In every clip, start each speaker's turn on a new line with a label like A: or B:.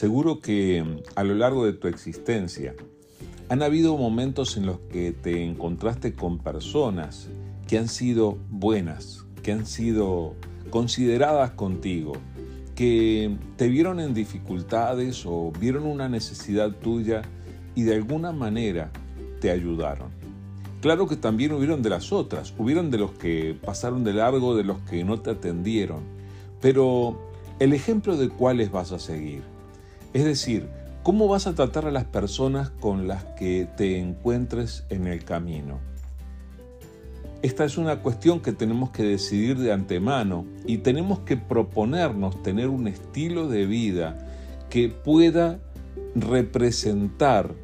A: Seguro que a lo largo de tu existencia han habido momentos en los que te encontraste con personas que han sido buenas, que han sido consideradas contigo, que te vieron en dificultades o vieron una necesidad tuya y de alguna manera te ayudaron. Claro que también hubieron de las otras, hubieron de los que pasaron de largo, de los que no te atendieron, pero el ejemplo de cuáles vas a seguir. Es decir, ¿cómo vas a tratar a las personas con las que te encuentres en el camino? Esta es una cuestión que tenemos que decidir de antemano y tenemos que proponernos tener un estilo de vida que pueda representar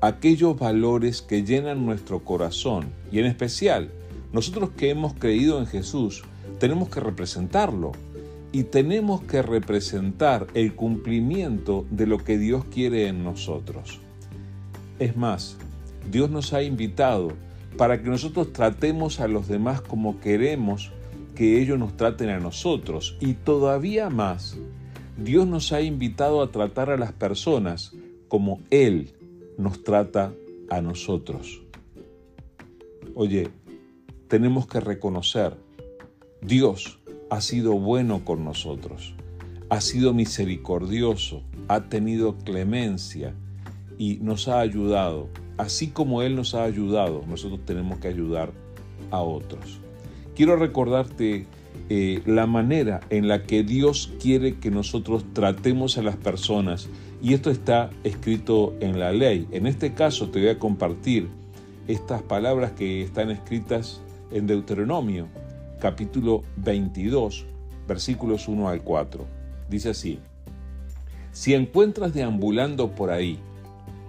A: aquellos valores que llenan nuestro corazón y en especial nosotros que hemos creído en Jesús tenemos que representarlo y tenemos que representar el cumplimiento de lo que Dios quiere en nosotros. Es más, Dios nos ha invitado para que nosotros tratemos a los demás como queremos que ellos nos traten a nosotros. Y todavía más, Dios nos ha invitado a tratar a las personas como Él nos trata a nosotros. Oye, tenemos que reconocer, Dios ha sido bueno con nosotros, ha sido misericordioso, ha tenido clemencia y nos ha ayudado. Así como Él nos ha ayudado, nosotros tenemos que ayudar a otros. Quiero recordarte eh, la manera en la que Dios quiere que nosotros tratemos a las personas y esto está escrito en la ley. En este caso te voy a compartir estas palabras que están escritas en Deuteronomio capítulo 22, versículos 1 al 4. Dice así, si encuentras deambulando por ahí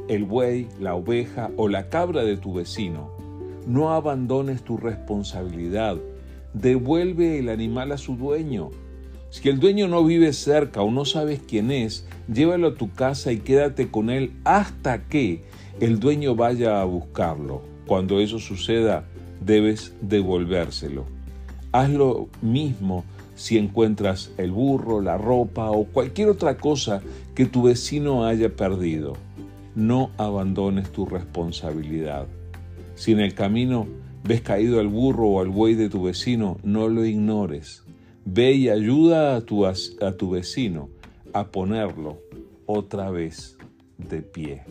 A: el buey, la oveja o la cabra de tu vecino, no abandones tu responsabilidad, devuelve el animal a su dueño. Si el dueño no vive cerca o no sabes quién es, llévalo a tu casa y quédate con él hasta que el dueño vaya a buscarlo. Cuando eso suceda, debes devolvérselo. Haz lo mismo si encuentras el burro, la ropa o cualquier otra cosa que tu vecino haya perdido. No abandones tu responsabilidad. Si en el camino ves caído al burro o al buey de tu vecino, no lo ignores. Ve y ayuda a tu, a tu vecino a ponerlo otra vez de pie.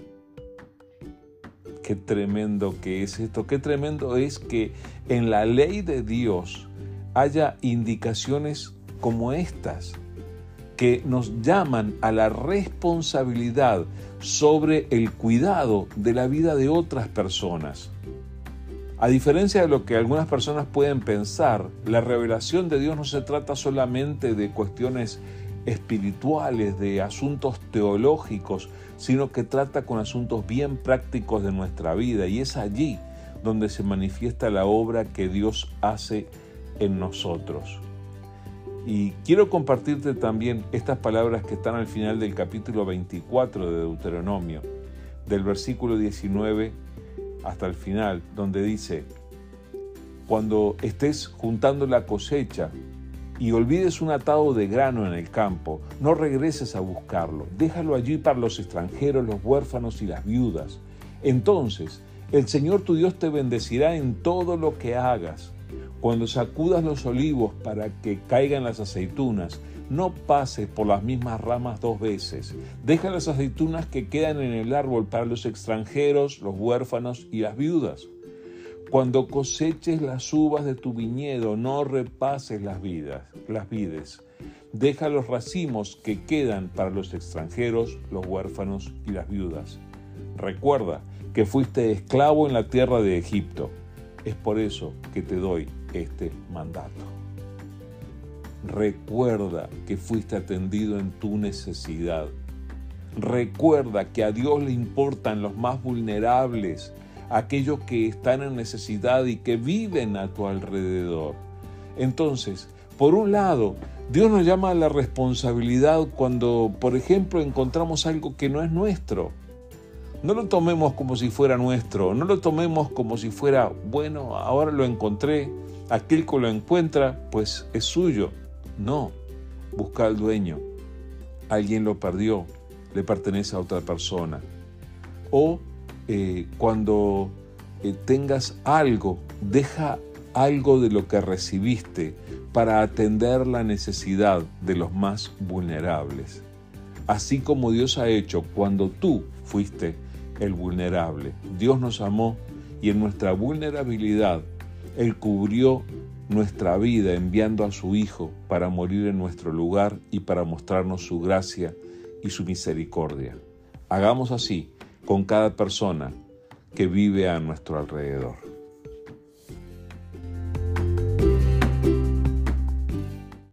A: Qué tremendo que es esto, qué tremendo es que en la ley de Dios haya indicaciones como estas que nos llaman a la responsabilidad sobre el cuidado de la vida de otras personas. A diferencia de lo que algunas personas pueden pensar, la revelación de Dios no se trata solamente de cuestiones espirituales, de asuntos teológicos, sino que trata con asuntos bien prácticos de nuestra vida y es allí donde se manifiesta la obra que Dios hace en nosotros. Y quiero compartirte también estas palabras que están al final del capítulo 24 de Deuteronomio, del versículo 19 hasta el final, donde dice, cuando estés juntando la cosecha y olvides un atado de grano en el campo, no regreses a buscarlo, déjalo allí para los extranjeros, los huérfanos y las viudas. Entonces, el Señor tu Dios te bendecirá en todo lo que hagas cuando sacudas los olivos para que caigan las aceitunas, no pases por las mismas ramas dos veces. Deja las aceitunas que quedan en el árbol para los extranjeros, los huérfanos y las viudas. Cuando coseches las uvas de tu viñedo, no repases las vidas, las vides. Deja los racimos que quedan para los extranjeros, los huérfanos y las viudas. Recuerda que fuiste esclavo en la tierra de Egipto. Es por eso que te doy este mandato. Recuerda que fuiste atendido en tu necesidad. Recuerda que a Dios le importan los más vulnerables, aquellos que están en necesidad y que viven a tu alrededor. Entonces, por un lado, Dios nos llama a la responsabilidad cuando, por ejemplo, encontramos algo que no es nuestro. No lo tomemos como si fuera nuestro, no lo tomemos como si fuera, bueno, ahora lo encontré, aquel que lo encuentra, pues es suyo. No, busca al dueño. Alguien lo perdió, le pertenece a otra persona. O eh, cuando eh, tengas algo, deja algo de lo que recibiste para atender la necesidad de los más vulnerables. Así como Dios ha hecho cuando tú fuiste el vulnerable. Dios nos amó y en nuestra vulnerabilidad Él cubrió nuestra vida enviando a su Hijo para morir en nuestro lugar y para mostrarnos su gracia y su misericordia. Hagamos así con cada persona que vive a nuestro alrededor.